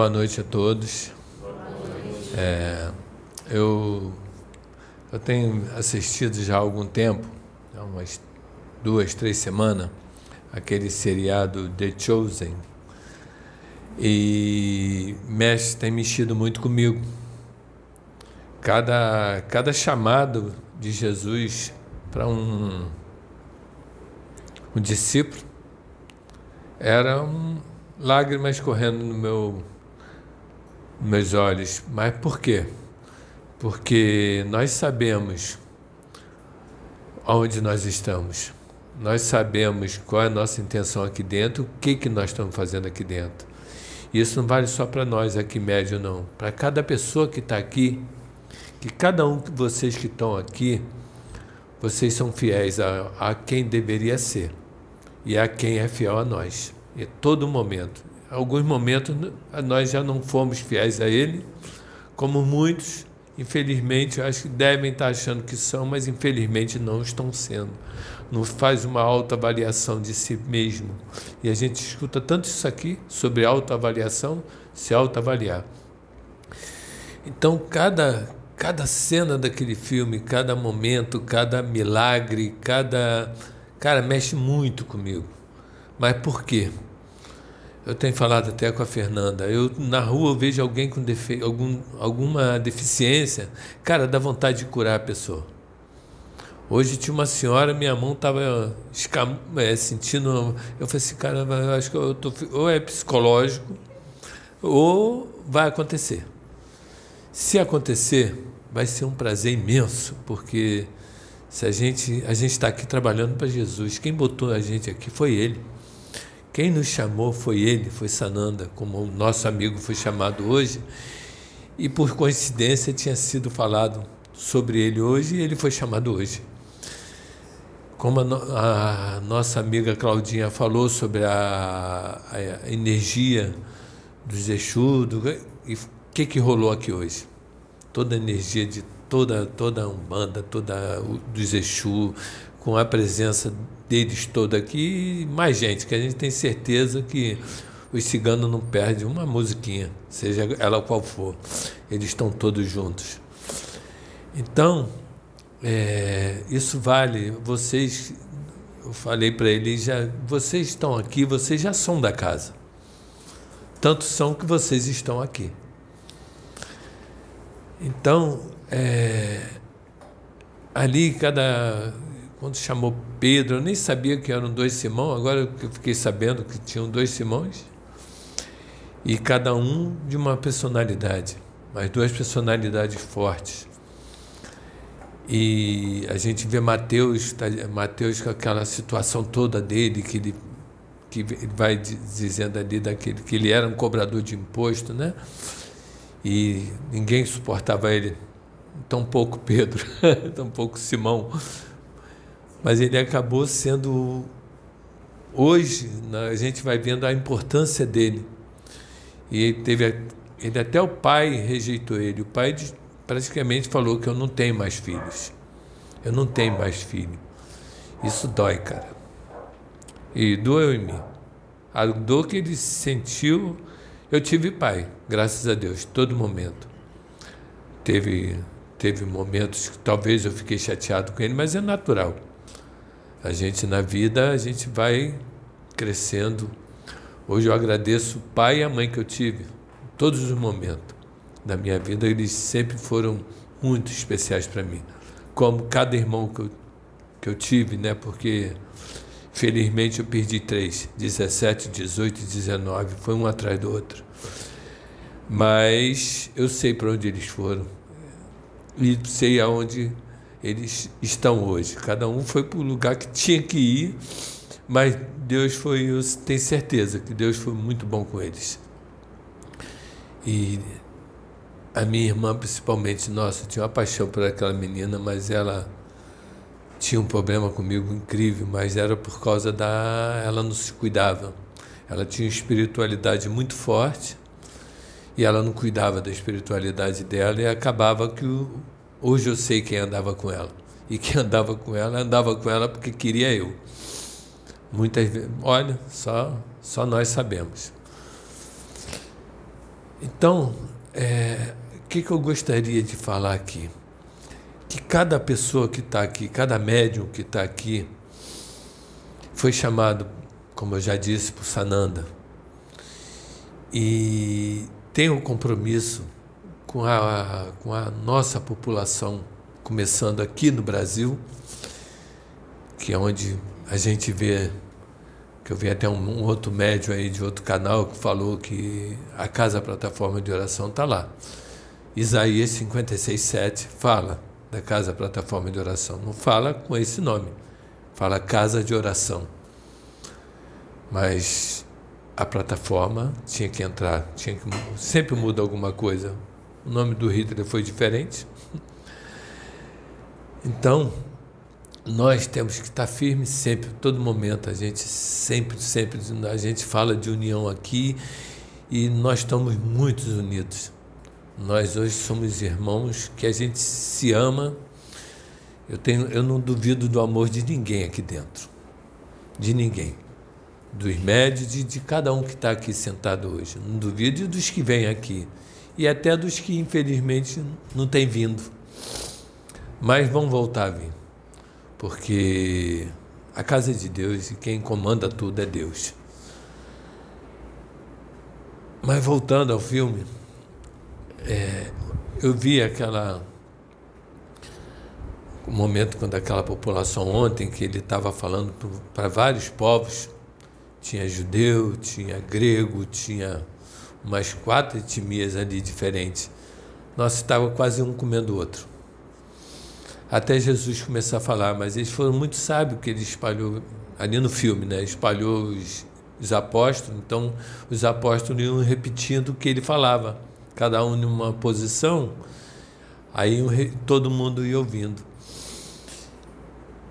Boa noite a todos. É, eu, eu tenho assistido já há algum tempo, há umas duas, três semanas, aquele seriado The Chosen. E mexe, tem mexido muito comigo. Cada, cada chamado de Jesus para um, um discípulo era um, lágrimas correndo no meu meus olhos. Mas por quê? Porque nós sabemos onde nós estamos. Nós sabemos qual é a nossa intenção aqui dentro, o que, que nós estamos fazendo aqui dentro. Isso não vale só para nós aqui médio, não. Para cada pessoa que está aqui, que cada um de vocês que estão aqui, vocês são fiéis a, a quem deveria ser e a quem é fiel a nós. Em todo momento alguns momentos nós já não fomos fiéis a Ele, como muitos, infelizmente, acho que devem estar achando que são, mas infelizmente não estão sendo. Não faz uma autoavaliação de si mesmo. E a gente escuta tanto isso aqui sobre autoavaliação, se autoavaliar. Então, cada, cada cena daquele filme, cada momento, cada milagre, cada. Cara, mexe muito comigo. Mas por quê? Eu tenho falado até com a Fernanda. Eu na rua eu vejo alguém com defe... Algum, alguma deficiência, cara, dá vontade de curar a pessoa. Hoje tinha uma senhora, minha mão estava é, sentindo. Eu falei assim, cara, eu acho que eu tô... ou é psicológico ou vai acontecer. Se acontecer, vai ser um prazer imenso, porque se a gente a gente está aqui trabalhando para Jesus, quem botou a gente aqui foi Ele. Quem nos chamou foi ele, foi Sananda, como o nosso amigo foi chamado hoje. E por coincidência tinha sido falado sobre ele hoje e ele foi chamado hoje. Como a, a nossa amiga Claudinha falou sobre a, a energia dos Exu, do, e o que, que rolou aqui hoje? Toda a energia de toda, toda a Umbanda, toda dos Exu, com a presença deles todo aqui e mais gente, que a gente tem certeza que os ciganos não perdem uma musiquinha, seja ela qual for. Eles estão todos juntos. Então, é, isso vale. Vocês, eu falei para eles, já, vocês estão aqui, vocês já são da casa. Tanto são que vocês estão aqui. Então, é, ali cada quando chamou Pedro, eu nem sabia que eram dois Simão, agora eu fiquei sabendo que tinham dois Simões, e cada um de uma personalidade, mas duas personalidades fortes. E a gente vê Mateus, tá, Mateus com aquela situação toda dele, que ele, que vai dizendo ali daquele, que ele era um cobrador de imposto, né? E ninguém suportava ele, tão pouco Pedro, tão pouco Simão mas ele acabou sendo. Hoje, a gente vai vendo a importância dele. E ele teve. Ele até o pai rejeitou ele. O pai praticamente falou que eu não tenho mais filhos. Eu não tenho mais filho. Isso dói, cara. E doeu em mim. A dor que ele sentiu, eu tive pai, graças a Deus, todo momento. Teve, teve momentos que talvez eu fiquei chateado com ele, mas é natural. A gente na vida, a gente vai crescendo. Hoje eu agradeço o pai e a mãe que eu tive, todos os momentos da minha vida, eles sempre foram muito especiais para mim. Como cada irmão que eu, que eu tive, né? Porque felizmente eu perdi três, 17, 18 e 19, foi um atrás do outro. Mas eu sei para onde eles foram e sei aonde eles estão hoje. Cada um foi para o lugar que tinha que ir, mas Deus foi, eu tenho certeza que Deus foi muito bom com eles. E a minha irmã, principalmente, nossa, tinha uma paixão por aquela menina, mas ela tinha um problema comigo incrível, mas era por causa da. Ela não se cuidava. Ela tinha uma espiritualidade muito forte e ela não cuidava da espiritualidade dela e acabava que o, Hoje eu sei quem andava com ela. E quem andava com ela, andava com ela porque queria eu. Muitas vezes, olha, só, só nós sabemos. Então, é, o que, que eu gostaria de falar aqui? Que cada pessoa que está aqui, cada médium que está aqui, foi chamado, como eu já disse, por Sananda. E tem um compromisso com a, com a nossa população, começando aqui no Brasil, que é onde a gente vê que eu vi até um, um, outro médium aí de outro canal que falou que a casa plataforma de oração está lá. Isaías 56, 7 fala da casa plataforma de oração. Não fala com esse nome, fala casa de oração. Mas a plataforma tinha que entrar, tinha que, sempre muda alguma coisa. O nome do Hitler foi diferente. Então, nós temos que estar firmes sempre, todo momento. A gente sempre, sempre, a gente fala de união aqui e nós estamos muito unidos. Nós hoje somos irmãos que a gente se ama. Eu, tenho, eu não duvido do amor de ninguém aqui dentro. De ninguém. Dos médios e de cada um que está aqui sentado hoje. Não duvido dos que vêm aqui. E até dos que, infelizmente, não têm vindo. Mas vão voltar a vir porque a casa é de Deus e quem comanda tudo é Deus. Mas voltando ao filme, é, eu vi aquela o momento quando aquela população ontem que ele estava falando para vários povos, tinha judeu, tinha grego, tinha umas quatro etnias ali diferentes. Nós estava quase um comendo o outro até Jesus começar a falar, mas eles foram muito sábios que ele espalhou ali no filme, né? Espalhou os, os apóstolos, então os apóstolos iam repetindo o que ele falava, cada um numa posição, aí todo mundo ia ouvindo.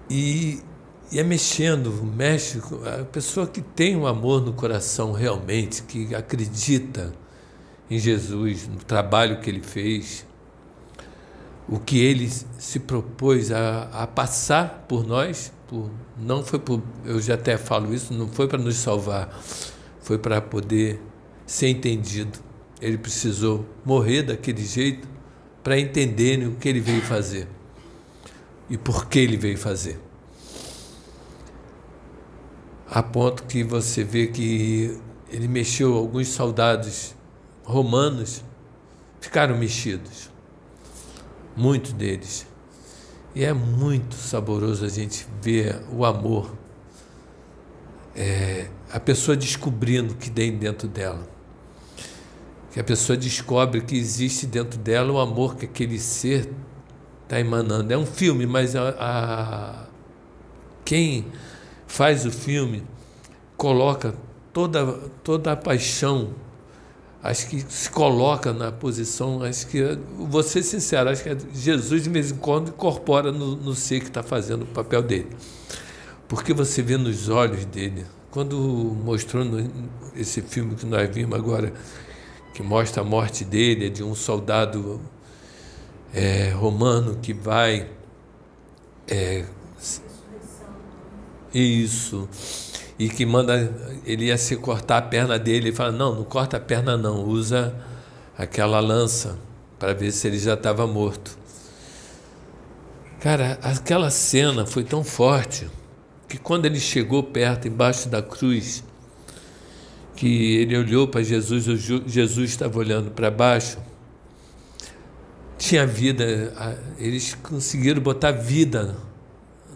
E, e é mexendo, mexe, a pessoa que tem um amor no coração realmente, que acredita em Jesus, no trabalho que ele fez, o que ele se propôs a, a passar por nós, por, não foi por, eu já até falo isso, não foi para nos salvar, foi para poder ser entendido. Ele precisou morrer daquele jeito para entenderem o que ele veio fazer e por que ele veio fazer. A ponto que você vê que ele mexeu, alguns soldados romanos ficaram mexidos muitos deles. E é muito saboroso a gente ver o amor, é, a pessoa descobrindo o que tem dentro dela. Que a pessoa descobre que existe dentro dela o amor que aquele ser está emanando. É um filme, mas a, a, quem faz o filme coloca toda, toda a paixão acho que se coloca na posição, acho que, vou ser sincero, acho que Jesus de vez em quando incorpora no, no ser que está fazendo o papel dele. Porque você vê nos olhos dele, quando mostrou no, esse filme que nós vimos agora, que mostra a morte dele, é de um soldado é, romano que vai. É, isso. E que manda ele ia se cortar a perna dele e fala não não corta a perna não usa aquela lança para ver se ele já estava morto. Cara aquela cena foi tão forte que quando ele chegou perto embaixo da cruz que ele olhou para Jesus Jesus estava olhando para baixo tinha vida eles conseguiram botar vida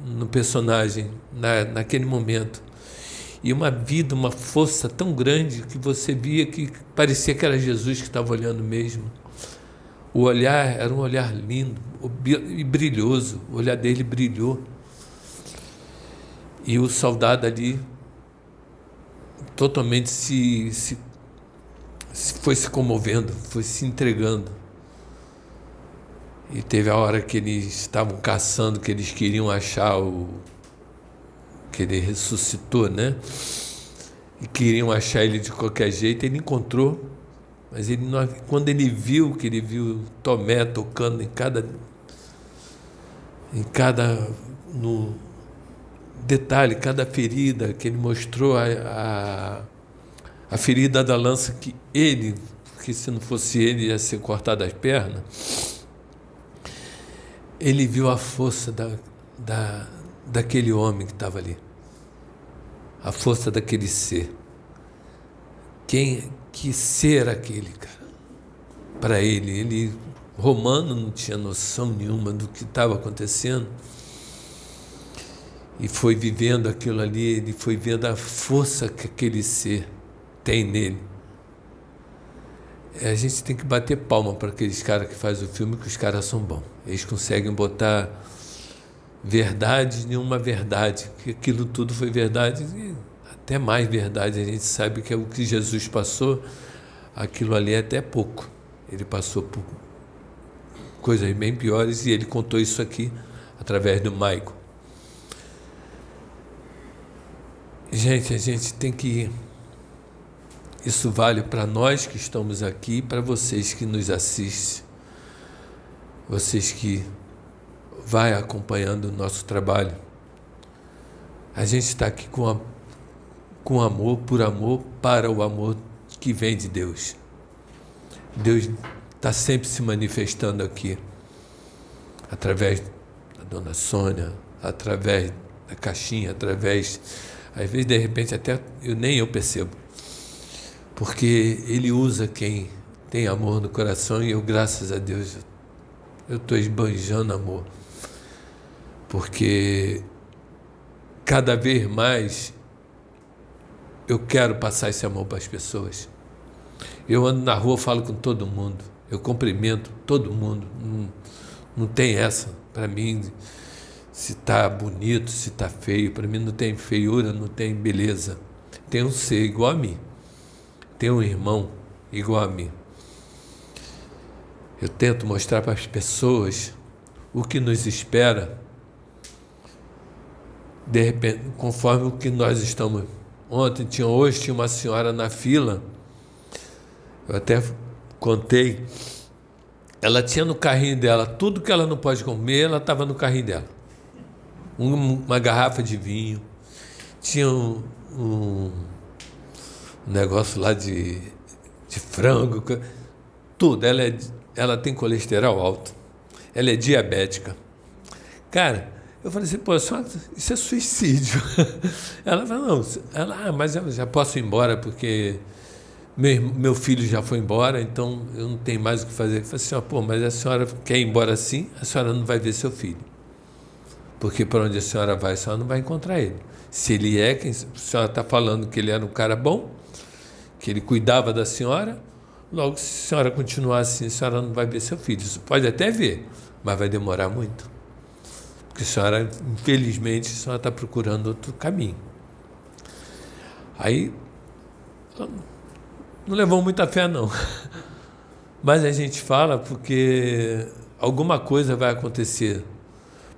no personagem na, naquele momento e uma vida, uma força tão grande que você via que parecia que era Jesus que estava olhando mesmo. O olhar era um olhar lindo e brilhoso, o olhar dele brilhou. E o soldado ali totalmente se, se, foi se comovendo, foi se entregando. E teve a hora que eles estavam caçando, que eles queriam achar o, que ele ressuscitou, né? E queriam achar ele de qualquer jeito, ele encontrou, mas ele não, quando ele viu que ele viu Tomé tocando em cada em cada no detalhe, cada ferida que ele mostrou a, a, a ferida da lança que ele porque se não fosse ele ia ser cortado as pernas. Ele viu a força da, da, daquele homem que estava ali, a força daquele ser. Quem, que ser aquele, cara? Para ele, ele romano não tinha noção nenhuma do que estava acontecendo e foi vivendo aquilo ali, ele foi vendo a força que aquele ser tem nele. É, a gente tem que bater palma para aqueles caras que fazem o filme, que os caras são bons. Eles conseguem botar verdade em uma verdade, que aquilo tudo foi verdade, e até mais verdade. A gente sabe que é o que Jesus passou, aquilo ali é até pouco. Ele passou por coisas bem piores e ele contou isso aqui através do Maico. Gente, a gente tem que. Isso vale para nós que estamos aqui, para vocês que nos assistem, vocês que vai acompanhando o nosso trabalho. A gente está aqui com, a, com amor, por amor, para o amor que vem de Deus. Deus está sempre se manifestando aqui, através da dona Sônia, através da caixinha, através às vezes, de repente, até eu, nem eu percebo. Porque ele usa quem tem amor no coração e eu, graças a Deus, eu estou esbanjando amor. Porque cada vez mais eu quero passar esse amor para as pessoas. Eu ando na rua, falo com todo mundo, eu cumprimento todo mundo. Não, não tem essa para mim se está bonito, se está feio. Para mim não tem feiura, não tem beleza. Tem um ser igual a mim. Tem um irmão igual a mim. Eu tento mostrar para as pessoas o que nos espera, de repente, conforme o que nós estamos. Ontem tinha, hoje tinha uma senhora na fila. Eu até contei. Ela tinha no carrinho dela tudo que ela não pode comer, ela estava no carrinho dela uma garrafa de vinho, tinha um, um negócio lá de, de frango, tudo. Ela, é, ela tem colesterol alto, ela é diabética. Cara, eu falei assim, pô, isso é suicídio. Ela falou, não, ela, ah, mas eu já posso ir embora porque meu, meu filho já foi embora, então eu não tenho mais o que fazer. Eu falei assim, pô, mas a senhora quer ir embora assim, a senhora não vai ver seu filho. Porque para onde a senhora vai, a senhora não vai encontrar ele. Se ele é, quem, a senhora está falando que ele era um cara bom, que ele cuidava da senhora, logo, se a senhora continuar assim, a senhora não vai ver seu filho. Isso pode até ver, mas vai demorar muito. Porque a senhora, infelizmente, a senhora está procurando outro caminho. Aí, não levou muita fé, não. Mas a gente fala porque alguma coisa vai acontecer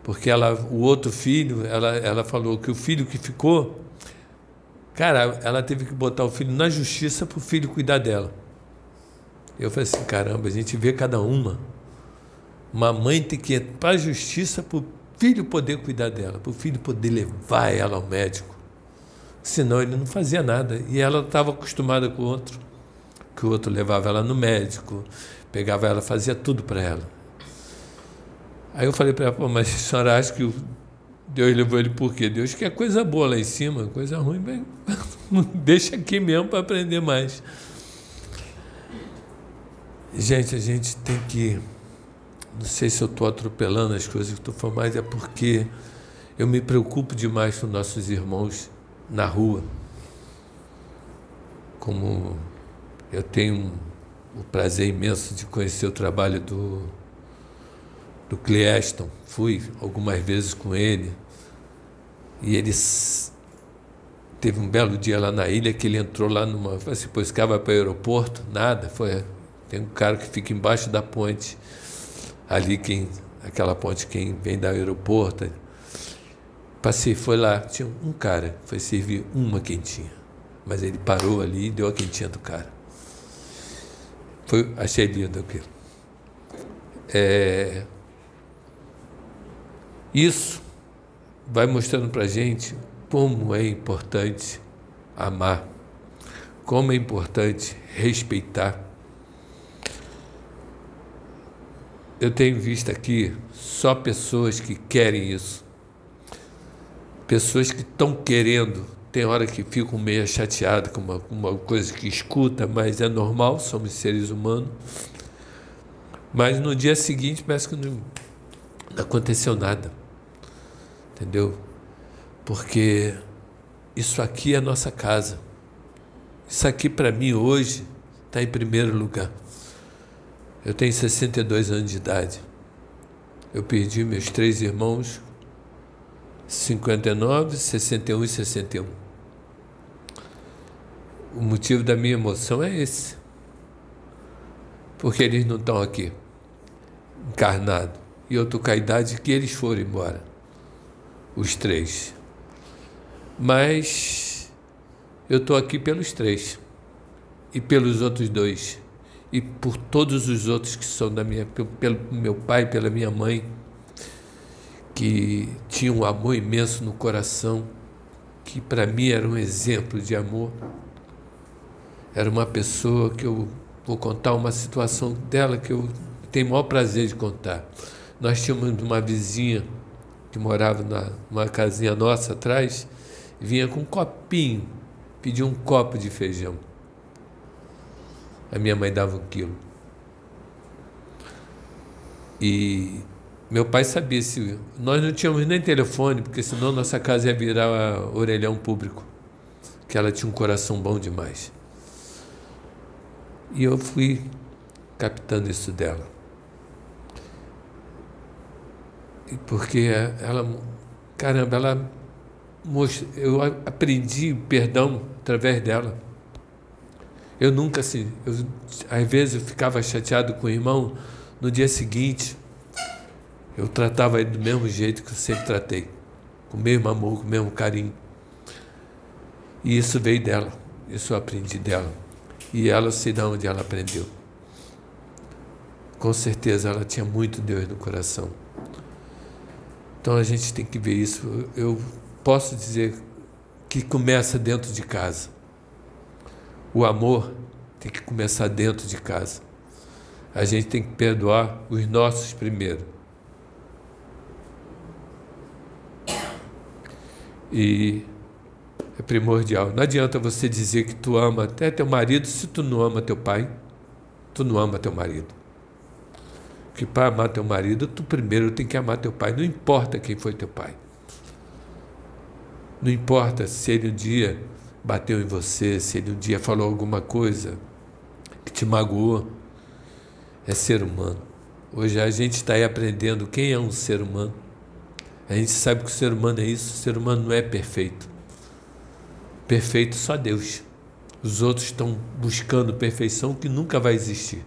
porque ela, o outro filho, ela, ela falou que o filho que ficou, cara, ela teve que botar o filho na justiça para o filho cuidar dela. Eu falei assim, caramba, a gente vê cada uma. Uma mãe tem que ir para a justiça para o filho poder cuidar dela, para o filho poder levar ela ao médico. Senão ele não fazia nada. E ela estava acostumada com o outro, que o outro levava ela no médico, pegava ela, fazia tudo para ela. Aí eu falei para ela, mas a senhora acha que Deus levou ele por quê? Deus quer coisa boa lá em cima, coisa ruim, bem, deixa aqui mesmo para aprender mais. Gente, a gente tem que. Não sei se eu estou atropelando as coisas que estou falando, mas é porque eu me preocupo demais com nossos irmãos na rua. Como eu tenho o prazer imenso de conhecer o trabalho do do Cleaston, fui algumas vezes com ele, e ele teve um belo dia lá na ilha que ele entrou lá numa. Assim, pois que vai para o aeroporto, nada. Foi, tem um cara que fica embaixo da ponte, ali quem. Aquela ponte quem vem do aeroporto. Passei, foi lá, tinha um cara, foi servir uma quentinha. Mas ele parou ali e deu a quentinha do cara. Foi, achei lindo aquilo. É, isso vai mostrando para a gente como é importante amar, como é importante respeitar, eu tenho visto aqui só pessoas que querem isso. Pessoas que estão querendo. Tem hora que ficam meio chateadas com uma, uma coisa que escuta, mas é normal, somos seres humanos. Mas no dia seguinte parece que não aconteceu nada. Entendeu? Porque isso aqui é a nossa casa. Isso aqui para mim hoje está em primeiro lugar. Eu tenho 62 anos de idade. Eu perdi meus três irmãos, 59, 61 e 61. O motivo da minha emoção é esse. Porque eles não estão aqui, encarnados. E eu estou com a idade que eles foram embora. Os três. Mas eu estou aqui pelos três. E pelos outros dois e por todos os outros que são da minha, pelo meu pai, pela minha mãe, que tinha um amor imenso no coração, que para mim era um exemplo de amor. Era uma pessoa que eu vou contar uma situação dela que eu tenho o maior prazer de contar. Nós tínhamos uma vizinha que morava numa casinha nossa atrás, vinha com um copinho, pedia um copo de feijão a minha mãe dava um quilo. E meu pai sabia se. Nós não tínhamos nem telefone, porque senão nossa casa ia virar orelhão público. Que ela tinha um coração bom demais. E eu fui captando isso dela. E porque ela. Caramba, ela. Eu aprendi perdão através dela. Eu nunca assim, eu, às vezes eu ficava chateado com o irmão, no dia seguinte eu tratava ele do mesmo jeito que eu sempre tratei, com o mesmo amor, com o mesmo carinho. E isso veio dela, isso eu aprendi dela. E ela, sei de onde ela aprendeu. Com certeza ela tinha muito Deus no coração. Então a gente tem que ver isso. Eu posso dizer que começa dentro de casa. O amor tem que começar dentro de casa. A gente tem que perdoar os nossos primeiro. E é primordial. Não adianta você dizer que tu ama até teu marido se tu não ama teu pai. Tu não ama teu marido. Porque para amar teu marido, tu primeiro tem que amar teu pai. Não importa quem foi teu pai. Não importa se ele um dia bateu em você, se ele um dia falou alguma coisa que te magoou, é ser humano. Hoje a gente está aí aprendendo quem é um ser humano. A gente sabe que o ser humano é isso, o ser humano não é perfeito. Perfeito só Deus. Os outros estão buscando perfeição que nunca vai existir.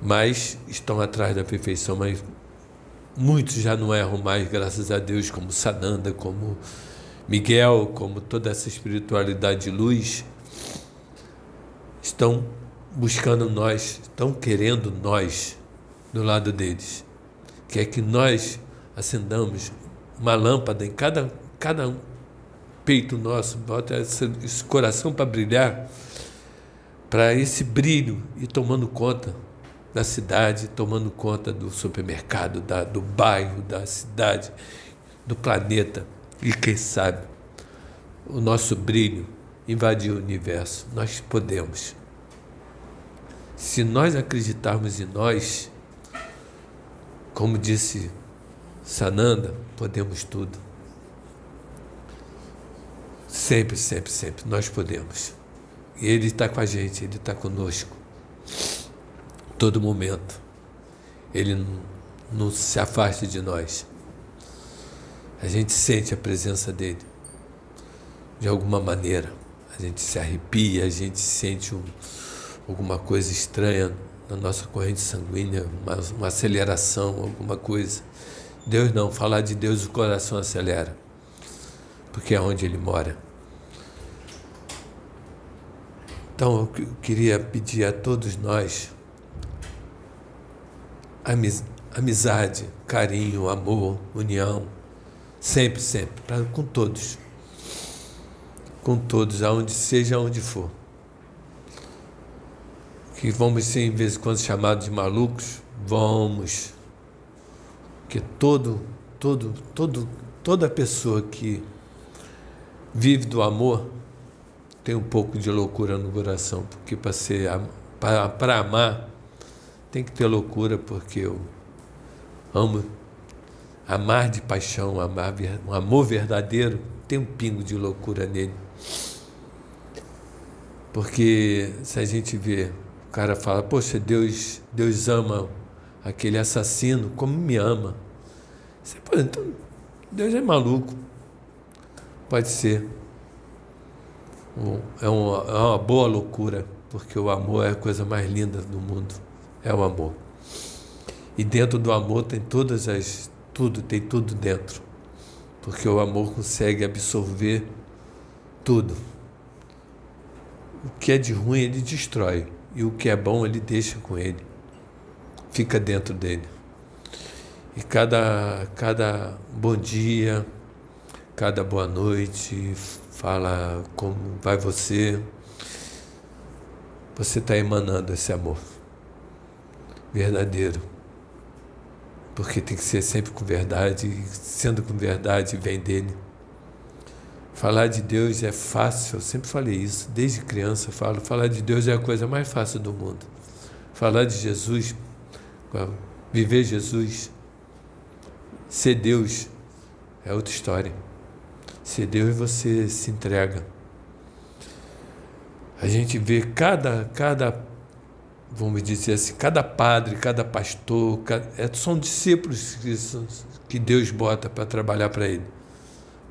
Mas estão atrás da perfeição, mas muitos já não erram mais, graças a Deus, como Sananda, como Miguel, como toda essa espiritualidade de luz, estão buscando nós, estão querendo nós do lado deles. Quer que nós acendamos uma lâmpada em cada, cada peito nosso, bota esse, esse coração para brilhar, para esse brilho ir tomando conta da cidade, tomando conta do supermercado, da, do bairro, da cidade, do planeta e quem sabe o nosso brilho invadir o universo. Nós podemos. Se nós acreditarmos em nós, como disse Sananda, podemos tudo. Sempre, sempre, sempre, nós podemos. E Ele está com a gente, Ele está conosco. Todo momento. Ele não, se afasta de nós. A gente sente a presença dele de alguma maneira. A gente se arrepia, a gente sente um, alguma coisa estranha na nossa corrente sanguínea, uma, uma aceleração, alguma coisa. Deus não, falar de Deus o coração acelera, porque é onde Ele mora. Então eu queria pedir a todos nós amizade, carinho, amor, união Sempre, sempre, pra, com todos. Com todos, aonde seja onde for. que vamos ser, em vez em quando, chamados de malucos? Vamos. Que todo, todo, todo, toda pessoa que vive do amor tem um pouco de loucura no coração, porque para ser para amar tem que ter loucura, porque eu amo amar de paixão, amar um amor verdadeiro tem um pingo de loucura nele. Porque se a gente vê, o cara fala, poxa, Deus, Deus ama aquele assassino como me ama. Você, Pô, então, Deus é maluco. Pode ser. É uma, é uma boa loucura, porque o amor é a coisa mais linda do mundo. É o amor. E dentro do amor tem todas as tudo, tem tudo dentro. Porque o amor consegue absorver tudo. O que é de ruim ele destrói, e o que é bom ele deixa com ele. Fica dentro dele. E cada, cada bom dia, cada boa noite, fala como vai você. Você está emanando esse amor verdadeiro porque tem que ser sempre com verdade, e sendo com verdade vem dele. Falar de Deus é fácil, eu sempre falei isso, desde criança falo, falar de Deus é a coisa mais fácil do mundo. Falar de Jesus, viver Jesus, ser Deus é outra história. Ser Deus você se entrega. A gente vê cada, cada vamos dizer assim, cada padre, cada pastor, é, são discípulos que, que Deus bota para trabalhar para ele.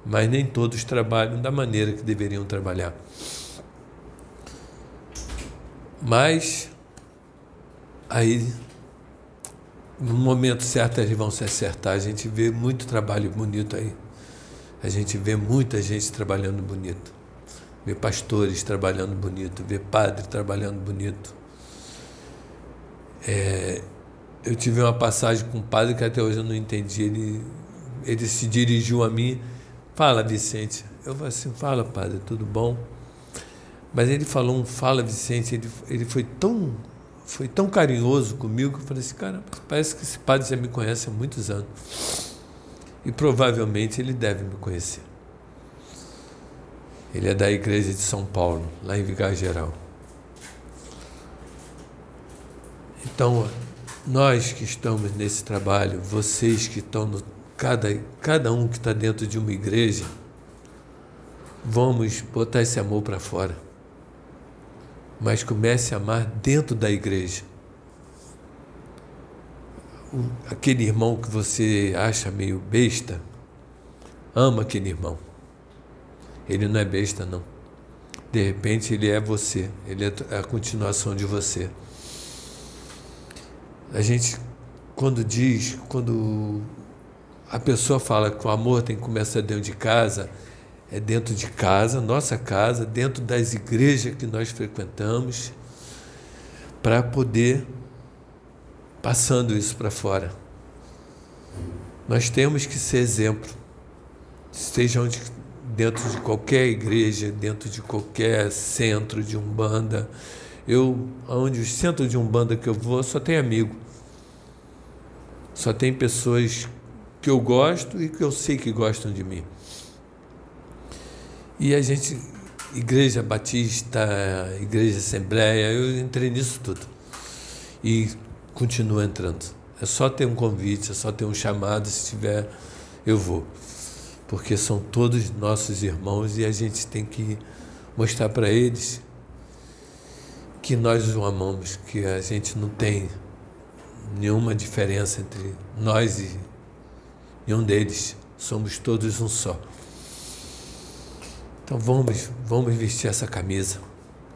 Mas nem todos trabalham da maneira que deveriam trabalhar. Mas aí no momento certo eles vão se acertar. A gente vê muito trabalho bonito aí. A gente vê muita gente trabalhando bonito. Vê pastores trabalhando bonito, vê padre trabalhando bonito. É, eu tive uma passagem com um padre que até hoje eu não entendi. Ele, ele se dirigiu a mim, fala Vicente. Eu falei assim, fala padre, tudo bom? Mas ele falou um fala Vicente, ele, ele foi tão foi tão carinhoso comigo que eu falei assim, cara, parece que esse padre já me conhece há muitos anos. E provavelmente ele deve me conhecer. Ele é da igreja de São Paulo, lá em Vigário Geral. Então, nós que estamos nesse trabalho, vocês que estão no cada, cada um que está dentro de uma igreja, vamos botar esse amor para fora. Mas comece a amar dentro da igreja. Aquele irmão que você acha meio besta, ama aquele irmão. Ele não é besta, não. De repente, ele é você, ele é a continuação de você. A gente, quando diz, quando a pessoa fala que o amor tem que começar dentro de casa, é dentro de casa, nossa casa, dentro das igrejas que nós frequentamos, para poder passando isso para fora. Nós temos que ser exemplo, seja onde, dentro de qualquer igreja, dentro de qualquer centro de umbanda, eu, onde o centro de Umbanda que eu vou, só tem amigo. Só tem pessoas que eu gosto e que eu sei que gostam de mim. E a gente, Igreja Batista, Igreja Assembleia, eu entrei nisso tudo. E continuo entrando. É só ter um convite, é só ter um chamado, se tiver, eu vou. Porque são todos nossos irmãos e a gente tem que mostrar para eles que nós o amamos, que a gente não tem nenhuma diferença entre nós e nenhum deles. Somos todos um só. Então vamos, vamos vestir essa camisa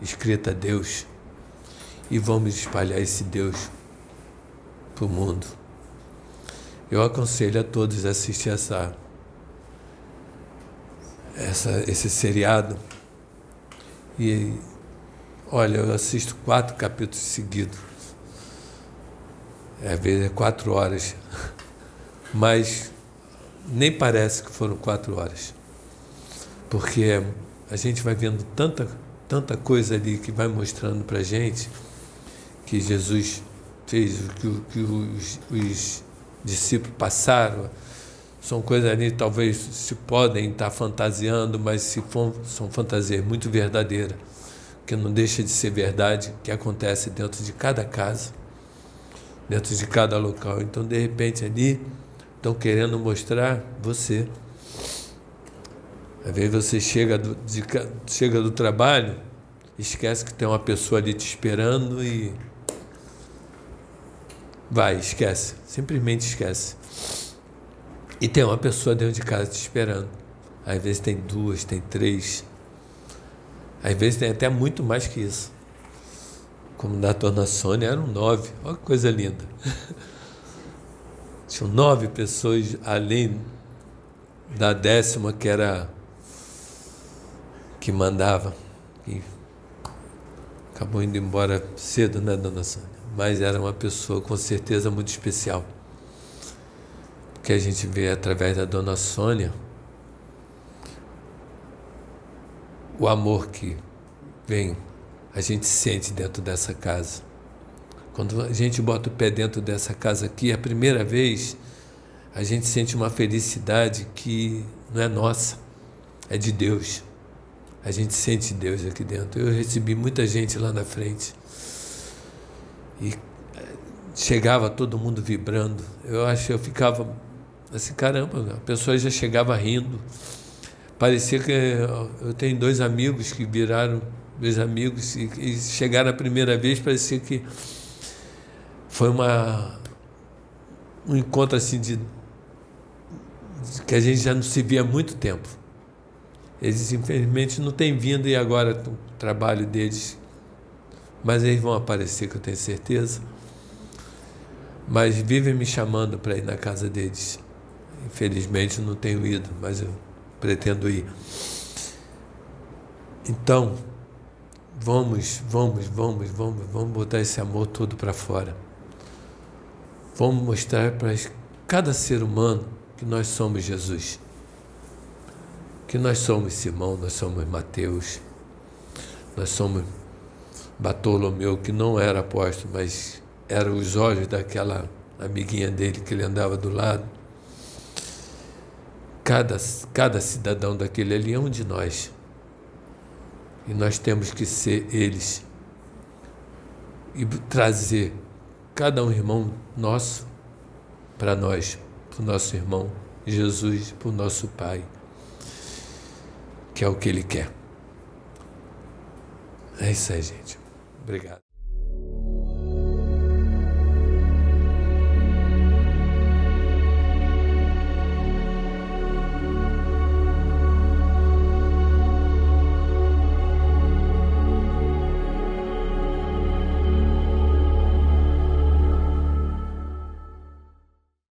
escrita Deus e vamos espalhar esse Deus para o mundo. Eu aconselho a todos a assistir essa, essa, esse seriado e Olha, eu assisto quatro capítulos seguidos. Às vezes é quatro horas. Mas nem parece que foram quatro horas. Porque a gente vai vendo tanta, tanta coisa ali que vai mostrando para gente que Jesus fez, que, que os, os discípulos passaram, são coisas ali talvez se podem estar fantasiando, mas se for, são fantasias muito verdadeiras, que não deixa de ser verdade, que acontece dentro de cada casa, dentro de cada local. Então, de repente, ali estão querendo mostrar você. Às vezes você chega do, de, chega do trabalho, esquece que tem uma pessoa ali te esperando e vai, esquece, simplesmente esquece. E tem uma pessoa dentro de casa te esperando. Às vezes tem duas, tem três. Às vezes tem até muito mais que isso. Como na dona Sônia eram nove. Olha que coisa linda. Tinham nove pessoas além da décima que era que mandava. E acabou indo embora cedo, né, dona Sônia? Mas era uma pessoa com certeza muito especial. Que a gente vê através da dona Sônia o amor que vem, a gente sente dentro dessa casa. Quando a gente bota o pé dentro dessa casa aqui, a primeira vez, a gente sente uma felicidade que não é nossa, é de Deus. A gente sente Deus aqui dentro. Eu recebi muita gente lá na frente. E eh, chegava todo mundo vibrando. Eu acho eu ficava assim, caramba, a pessoa já chegava rindo. Parecia que eu tenho dois amigos que viraram meus amigos e, e chegaram a primeira vez, parecia que foi uma um encontro assim de, de que a gente já não se via há muito tempo. Eles infelizmente não têm vindo e agora o trabalho deles, mas eles vão aparecer, que eu tenho certeza. Mas vivem me chamando para ir na casa deles. Infelizmente não tenho ido, mas eu pretendo ir. Então, vamos, vamos, vamos, vamos, vamos botar esse amor todo para fora. Vamos mostrar para cada ser humano que nós somos Jesus. Que nós somos Simão, nós somos Mateus, nós somos Bartolomeu, que não era apóstolo, mas eram os olhos daquela amiguinha dele que ele andava do lado. Cada, cada cidadão daquele ali é um de nós. E nós temos que ser eles e trazer cada um irmão nosso para nós, para o nosso irmão Jesus, para o nosso Pai, que é o que Ele quer. É isso aí, gente. Obrigado.